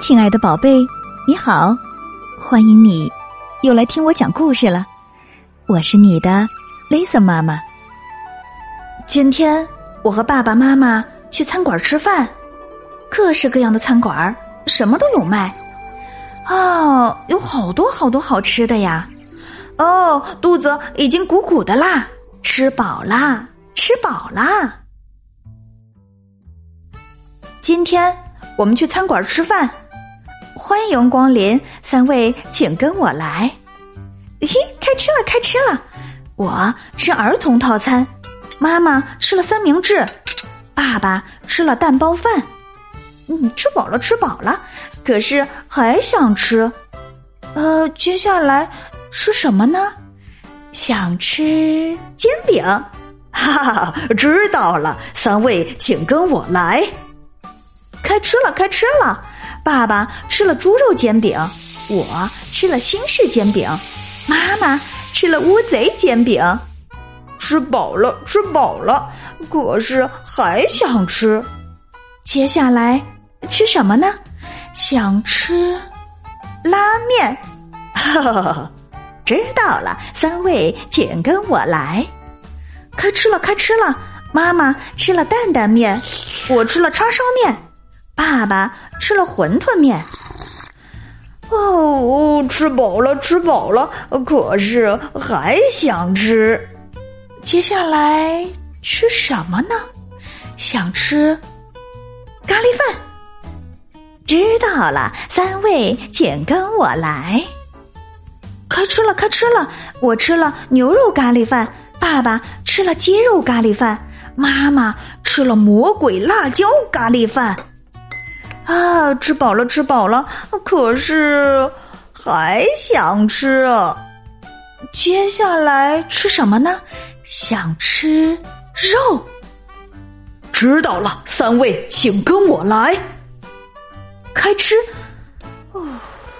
亲爱的宝贝，你好，欢迎你又来听我讲故事了。我是你的 Lisa 妈妈。今天我和爸爸妈妈去餐馆吃饭，各式各样的餐馆，什么都有卖。哦，有好多好多好吃的呀！哦，肚子已经鼓鼓的啦，吃饱啦，吃饱啦。今天我们去餐馆吃饭。欢迎光临，三位请跟我来。嘿，开吃了，开吃了！我吃儿童套餐，妈妈吃了三明治，爸爸吃了蛋包饭。嗯，吃饱了，吃饱了，可是还想吃。呃，接下来吃什么呢？想吃煎饼。哈哈，知道了，三位请跟我来。开吃了，开吃了。爸爸吃了猪肉煎饼，我吃了新式煎饼，妈妈吃了乌贼煎饼，吃饱了，吃饱了，可是还想吃。接下来吃什么呢？想吃拉面。知道了，三位请跟我来。开吃了，开吃了。妈妈吃了担担面，我吃了叉烧面，爸爸。吃了馄饨面，哦，吃饱了，吃饱了，可是还想吃。接下来吃什么呢？想吃咖喱饭。知道了，三位请跟我来。开吃了，开吃了！我吃了牛肉咖喱饭，爸爸吃了鸡肉咖喱饭，妈妈吃了魔鬼辣椒咖喱饭。啊，吃饱了，吃饱了，可是还想吃。接下来吃什么呢？想吃肉。知道了，三位请跟我来。开吃。哦，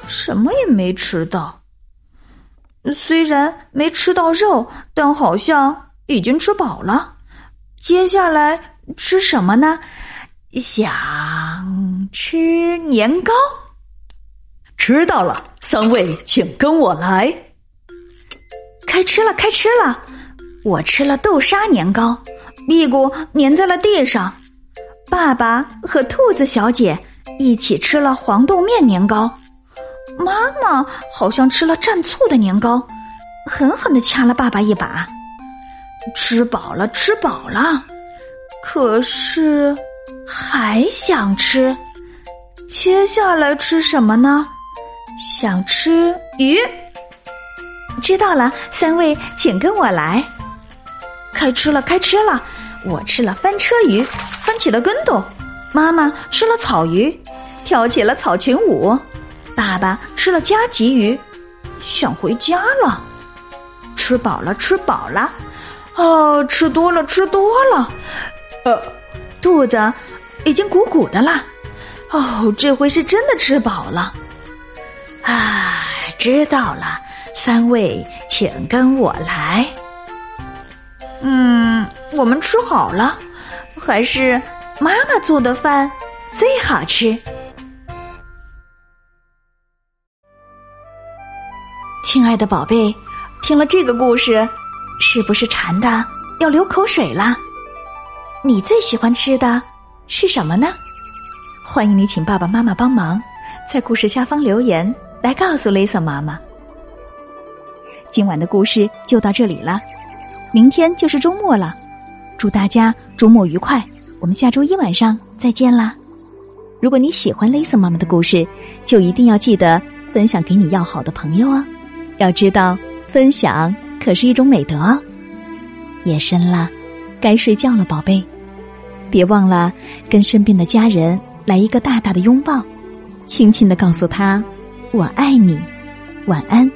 什么也没吃到。虽然没吃到肉，但好像已经吃饱了。接下来吃什么呢？想吃年糕，知道了，三位请跟我来。开吃了，开吃了，我吃了豆沙年糕，屁股粘在了地上。爸爸和兔子小姐一起吃了黄豆面年糕，妈妈好像吃了蘸醋的年糕，狠狠的掐了爸爸一把。吃饱了，吃饱了，可是。还想吃，接下来吃什么呢？想吃鱼。知道了，三位请跟我来。开吃了，开吃了！我吃了翻车鱼，翻起了跟斗。妈妈吃了草鱼，跳起了草裙舞。爸爸吃了加急鱼，想回家了。吃饱了，吃饱了。哦，吃多了，吃多了。呃，肚子。已经鼓鼓的了，哦，这回是真的吃饱了。啊，知道了，三位请跟我来。嗯，我们吃好了，还是妈妈做的饭最好吃。亲爱的宝贝，听了这个故事，是不是馋的要流口水了？你最喜欢吃的？是什么呢？欢迎你请爸爸妈妈帮忙，在故事下方留言来告诉 Lisa 妈妈。今晚的故事就到这里了，明天就是周末了，祝大家周末愉快！我们下周一晚上再见啦！如果你喜欢 Lisa 妈妈的故事，就一定要记得分享给你要好的朋友哦。要知道，分享可是一种美德哦。夜深了，该睡觉了，宝贝。别忘了跟身边的家人来一个大大的拥抱，轻轻的告诉他：“我爱你，晚安。”